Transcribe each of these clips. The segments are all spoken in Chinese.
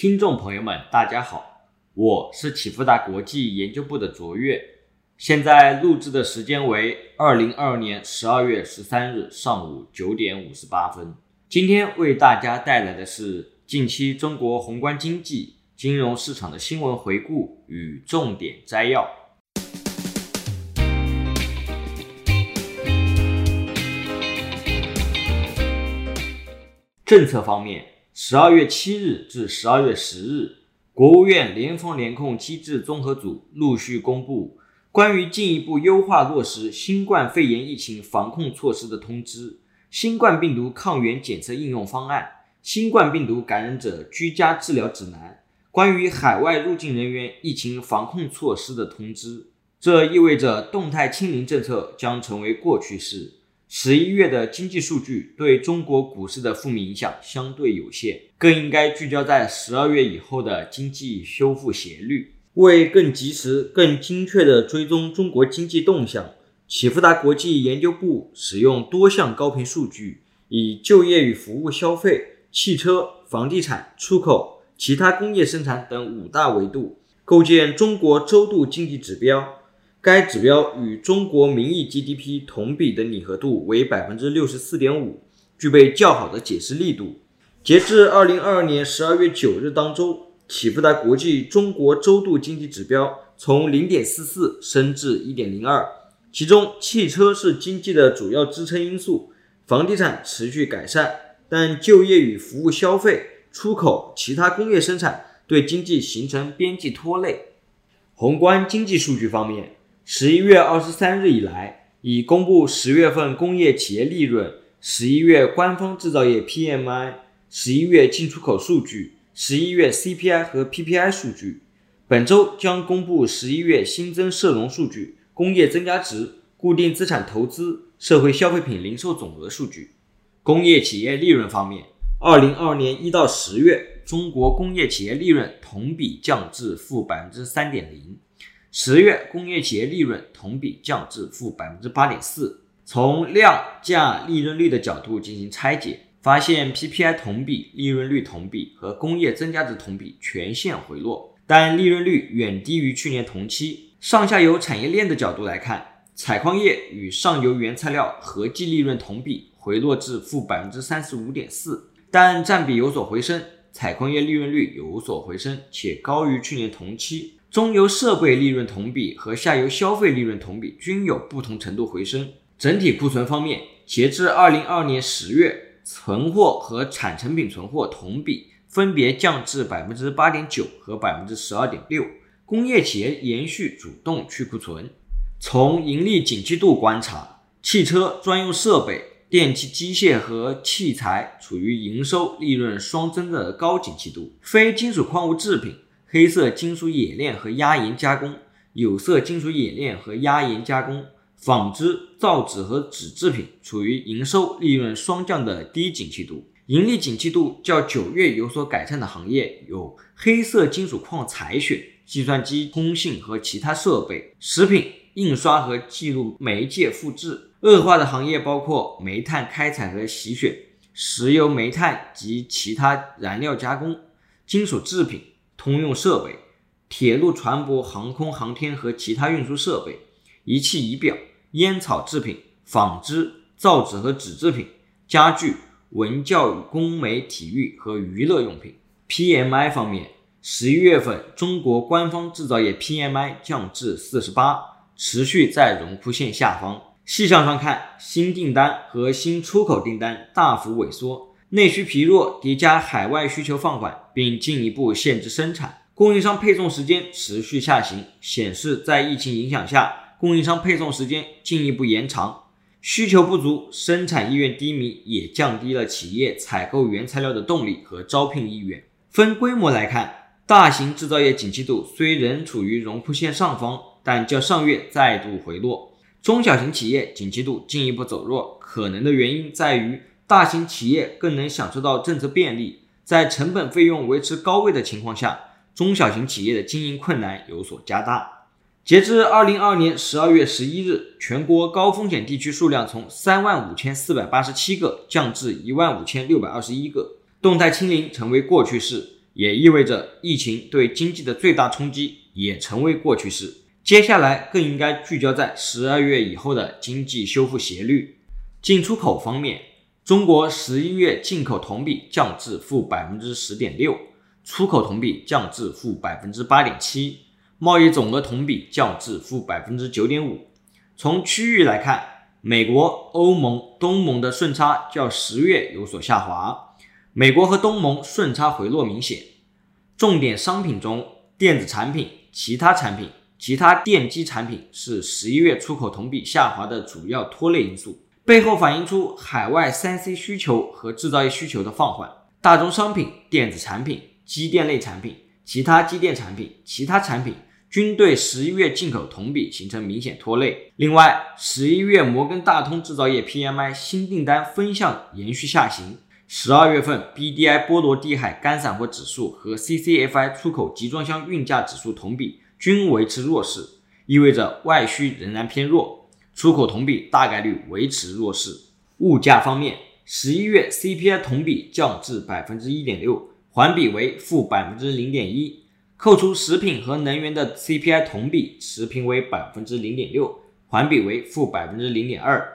听众朋友们，大家好，我是启富达国际研究部的卓越，现在录制的时间为二零二二年十二月十三日上午九点五十八分。今天为大家带来的是近期中国宏观经济、金融市场的新闻回顾与重点摘要。政策方面。十二月七日至十二月十日，国务院联防联控机制综合组陆续公布关于进一步优化落实新冠肺炎疫情防控措施的通知、新冠病毒抗原检测应用方案、新冠病毒感染者居家治疗指南、关于海外入境人员疫情防控措施的通知。这意味着动态清零政策将成为过去式。十一月的经济数据对中国股市的负面影响相对有限，更应该聚焦在十二月以后的经济修复斜率。为更及时、更精确地追踪中国经济动向，启富达国际研究部使用多项高频数据，以就业与服务消费、汽车、房地产、出口、其他工业生产等五大维度，构建中国周度经济指标。该指标与中国名义 GDP 同比的拟合度为百分之六十四点五，具备较好的解释力度。截至二零二二年十二月九日当周，启富达国际中国周度经济指标从零点四四升至一点零二，其中汽车是经济的主要支撑因素，房地产持续改善，但就业与服务消费、出口、其他工业生产对经济形成边际拖累。宏观经济数据方面。十一月二十三日以来，已公布十月份工业企业利润、十一月官方制造业 PMI、十一月进出口数据、十一月 CPI 和 PPI 数据。本周将公布十一月新增社融数据、工业增加值、固定资产投资、社会消费品零售总额数据。工业企业利润方面，二零二二年一到十月，中国工业企业利润同比降至负百分之三点零。十月工业企业利润同比降至负百分之八点四。从量价利润率的角度进行拆解，发现 PPI 同比、利润率同比和工业增加值同比全线回落，但利润率远低于去年同期。上下游产业链的角度来看，采矿业与上游原材料合计利润同比回落至负百分之三十五点四，但占比有所回升，采矿业利润率有所回升，且高于去年同期。中游设备利润同比和下游消费利润同比均有不同程度回升。整体库存方面，截至二零二二年十月，存货和产成品存货同比分别降至百分之八点九和百分之十二点六。工业企业延续主动去库存。从盈利景气度观察，汽车专用设备、电气机械和器材处于营收利润双增的高景气度，非金属矿物制品。黑色金属冶炼和压延加工、有色金属冶炼和压延加工、纺织、造纸和纸制品处于营收利润双降的低景气度。盈利景气度较九月有所改善的行业有黑色金属矿采选、计算机、通信和其他设备、食品、印刷和记录媒介复制。恶化的行业包括煤炭开采和洗选、石油、煤炭及其他燃料加工、金属制品。通用设备、铁路、船舶、航空航天和其他运输设备、仪器仪表、烟草制品、纺织、造纸和纸制品、家具、文教与工媒、体育和娱乐用品。PMI 方面，十一月份中国官方制造业 PMI 降至四十八，持续在荣枯线下方。细项上看，新订单和新出口订单大幅萎缩。内需疲弱，叠加海外需求放缓，并进一步限制生产，供应商配送时间持续下行，显示在疫情影响下，供应商配送时间进一步延长。需求不足，生产意愿低迷，也降低了企业采购原材料的动力和招聘意愿。分规模来看，大型制造业景气度虽仍处于荣枯线上方，但较上月再度回落。中小型企业景气度进一步走弱，可能的原因在于。大型企业更能享受到政策便利，在成本费用维持高位的情况下，中小型企业的经营困难有所加大。截至二零二二年十二月十一日，全国高风险地区数量从三万五千四百八十七个降至一万五千六百二十一个，动态清零成为过去式。也意味着疫情对经济的最大冲击也成为过去式。接下来更应该聚焦在十二月以后的经济修复斜率。进出口方面，中国十一月进口同比降至负百分之十点六，出口同比降至负百分之八点七，贸易总额同比降至负百分之九点五。从区域来看，美国、欧盟、东盟的顺差较十月有所下滑，美国和东盟顺差回落明显。重点商品中，电子产品、其他产品、其他电机产品是十一月出口同比下滑的主要拖累因素。背后反映出海外三 C 需求和制造业需求的放缓，大宗商品、电子产品、机电类产品、其他机电产品、其他产品均对十一月进口同比形成明显拖累。另外，十一月摩根大通制造业 PMI 新订单分项延续下行，十二月份 BDI 波罗的海干散货指数和 CCFI 出口集装箱运价指数同比均维持弱势，意味着外需仍然偏弱。出口同比大概率维持弱势。物价方面，十一月 CPI 同比降至百分之一点六，环比为负百分之零点一。扣除食品和能源的 CPI 同比持平为百分之零点六，环比为负百分之零点二。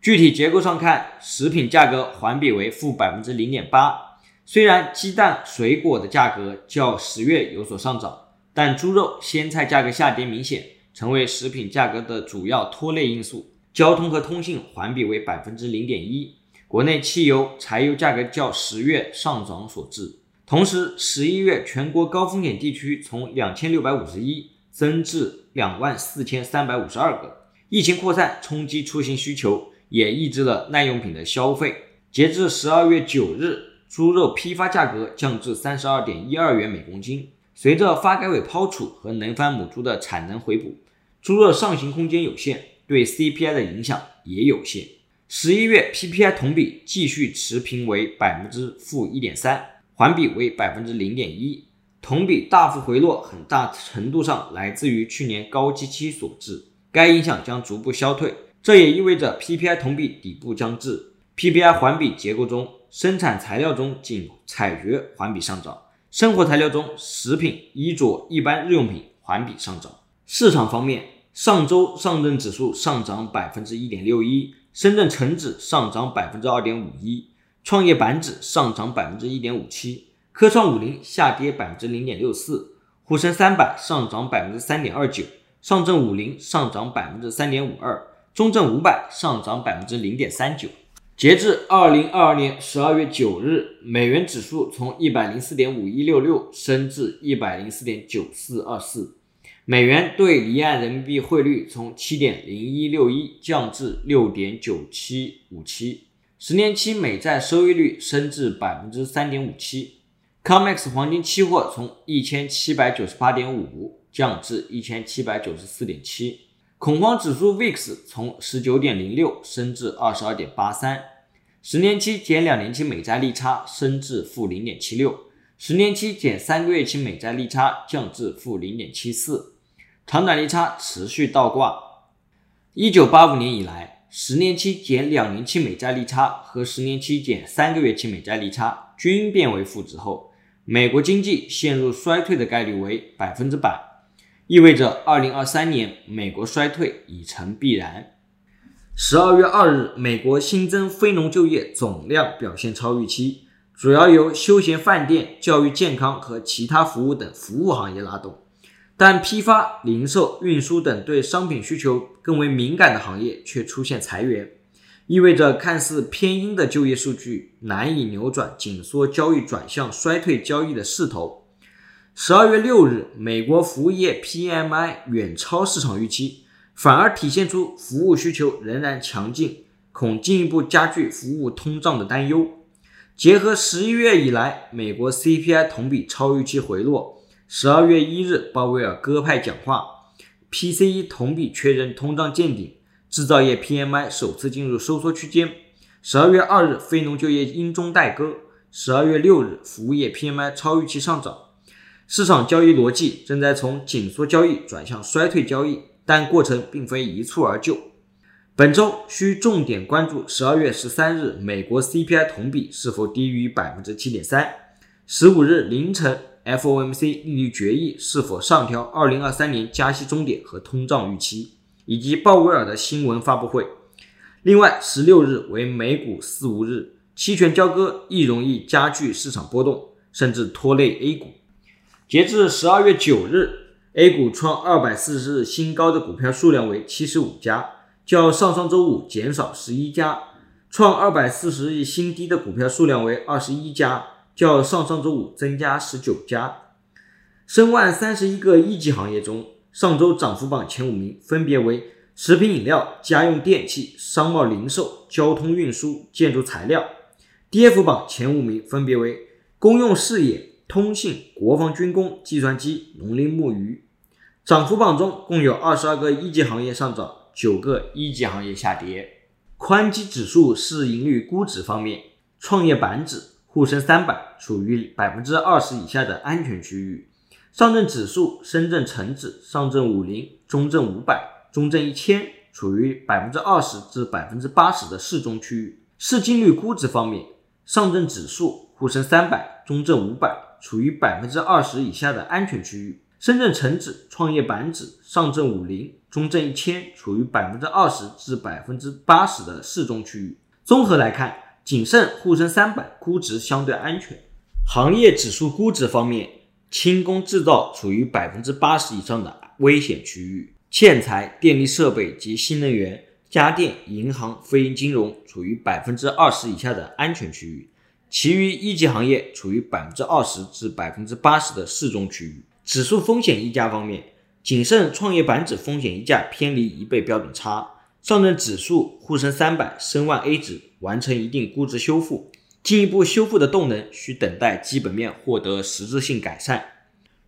具体结构上看，食品价格环比为负百分之零点八。虽然鸡蛋、水果的价格较十月有所上涨，但猪肉、鲜菜价格下跌明显。成为食品价格的主要拖累因素。交通和通信环比为百分之零点一，国内汽油、柴油价格较十月上涨所致。同时，十一月全国高风险地区从两千六百五十一增至两万四千三百五十二个。疫情扩散冲击出行需求，也抑制了耐用品的消费。截至十二月九日，猪肉批发价格降至三十二点一二元每公斤。随着发改委抛储和能繁母猪的产能回补。猪肉上行空间有限，对 CPI 的影响也有限。十一月 PPI 同比继续持平为百分之负一点三，环比为百分之零点一，同比大幅回落，很大程度上来自于去年高基期所致。该影响将逐步消退，这也意味着 PPI 同比底部将至。PPI 环比结构中，生产材料中仅采掘环比上涨，生活材料中食品、衣着、一般日用品环比上涨。市场方面。上周上证指数上涨百分之一点六一，深圳成指上涨百分之二点五一，创业板指上涨百分之一点五七，科创五零下跌百分之零点六四，沪深三百上涨百分之三点二九，上证五零上涨百分之三点五二，中证五百上涨百分之零点三九。截至二零二二年十二月九日，美元指数从一百零四点五一六六升至一百零四点九四二四。美元对离岸人民币汇率从七点零一六一降至六点九七五七，十年期美债收益率升至百分之三点五七。COMEX 黄金期货从一千七百九十八点五降至一千七百九十四点七。恐慌指数 VIX 从十九点零六升至二十二点八三。十年期减两年期美债利差升至负零点七六，十年期减三个月期美债利差降至负零点七四。长短利差持续倒挂。一九八五年以来，十年期减两年期美债利差和十年期减三个月期美债利差均变为负值后，美国经济陷入衰退的概率为百分之百，意味着二零二三年美国衰退已成必然。十二月二日，美国新增非农就业总量表现超预期，主要由休闲饭店、教育健康和其他服务等服务行业拉动。但批发、零售、运输等对商品需求更为敏感的行业却出现裁员，意味着看似偏阴的就业数据难以扭转紧缩交易转向衰退交易的势头。十二月六日，美国服务业 PMI 远超市场预期，反而体现出服务需求仍然强劲，恐进一步加剧服务通胀的担忧。结合十一月以来美国 CPI 同比超预期回落。十二月一日，鲍威尔鸽派讲话，PCE 同比确认通胀见顶，制造业 PMI 首次进入收缩区间。十二月二日，非农就业因中带歌。十二月六日，服务业 PMI 超预期上涨。市场交易逻辑正在从紧缩交易转向衰退交易，但过程并非一蹴而就。本周需重点关注十二月十三日美国 CPI 同比是否低于百分之七点三。十五日凌晨，FOMC 利率决议是否上调二零二三年加息终点和通胀预期，以及鲍威尔的新闻发布会。另外，十六日为美股四五日，期权交割亦容易加剧市场波动，甚至拖累 A 股。截至十二月九日，A 股创二百四十日新高的股票数量为七十五家，较上上周五减少十一家；创二百四十日新低的股票数量为二十一家，较上上周五增加十九家。申万三十一个一级行业中，上周涨幅榜前五名分别为食品饮料、家用电器、商贸零售、交通运输、建筑材料；跌幅榜前五名分别为公用事业。通信、国防军工、计算机、农林牧渔，涨幅榜中共有二十二个一级行业上涨，九个一级行业下跌。宽基指数市盈率估值方面，创业板指、沪深三百处于百分之二十以下的安全区域，上证指数、深圳成指、上证五零、中证五百、中证一千处于百分之二十至百分之八十的适中区域。市净率估值方面，上证指数、沪深三百、中证五百。处于百分之二十以下的安全区域，深圳成指、创业板指、上证五零、中证一千处于百分之二十至百分之八十的适中区域。综合来看，谨慎沪深三百估值相对安全。行业指数估值方面，轻工制造处于百分之八十以上的危险区域，建材、电力设备及新能源、家电、银行、非银金融处于百分之二十以下的安全区域。其余一级行业处于百分之二十至百分之八十的适中区域。指数风险溢价方面，谨慎创业板指风险溢价偏离一倍标准差，上证指数、沪深三百、深万 A 指完成一定估值修复，进一步修复的动能需等待基本面获得实质性改善。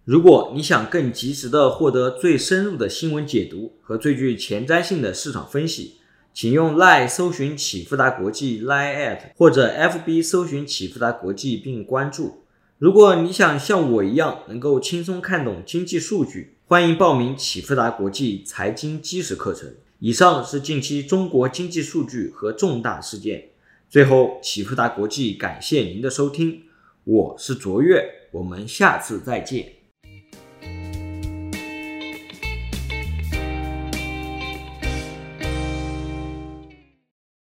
如果你想更及时的获得最深入的新闻解读和最具前瞻性的市场分析。请用 Line 搜寻启富达国际 Line at 或者 FB 搜寻启富达国际并关注。如果你想像我一样能够轻松看懂经济数据，欢迎报名启富达国际财经基石课程。以上是近期中国经济数据和重大事件。最后，启富达国际感谢您的收听，我是卓越，我们下次再见。